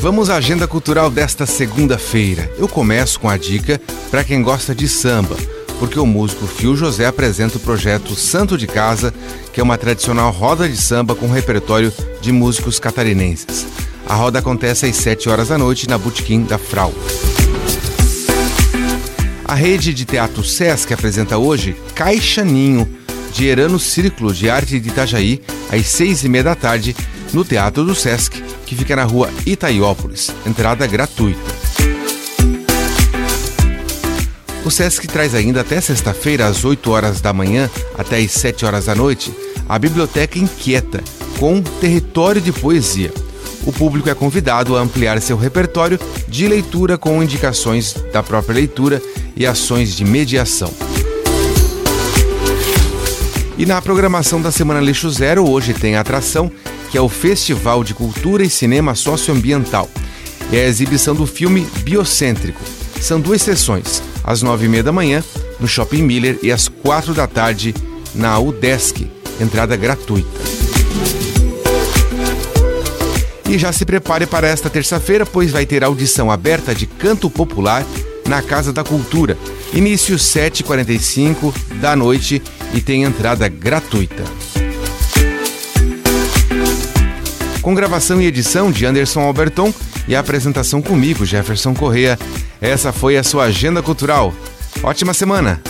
Vamos à agenda cultural desta segunda-feira. Eu começo com a dica para quem gosta de samba, porque o músico Fio José apresenta o projeto Santo de Casa, que é uma tradicional roda de samba com repertório de músicos catarinenses. A roda acontece às 7 horas da noite na Botequim da Frau. A rede de teatro Sesc apresenta hoje Caixa Ninho, de Erano Círculo de Arte de Itajaí, às seis e meia da tarde, no Teatro do Sesc, que fica na rua Itaiópolis. Entrada gratuita. O Sesc traz ainda até sexta-feira, às 8 horas da manhã até às 7 horas da noite, a Biblioteca Inquieta, com território de poesia. O público é convidado a ampliar seu repertório de leitura com indicações da própria leitura e ações de mediação. E na programação da Semana Lixo Zero, hoje tem a atração que é o Festival de Cultura e Cinema Socioambiental. É a exibição do filme Biocêntrico. São duas sessões, às nove e meia da manhã, no Shopping Miller, e às quatro da tarde, na UDESC, entrada gratuita. E já se prepare para esta terça-feira, pois vai ter audição aberta de canto popular na Casa da Cultura. Início 7h45 da noite e tem entrada gratuita com gravação e edição de Anderson Alberton e apresentação comigo, Jefferson Correa. Essa foi a sua agenda cultural. Ótima semana!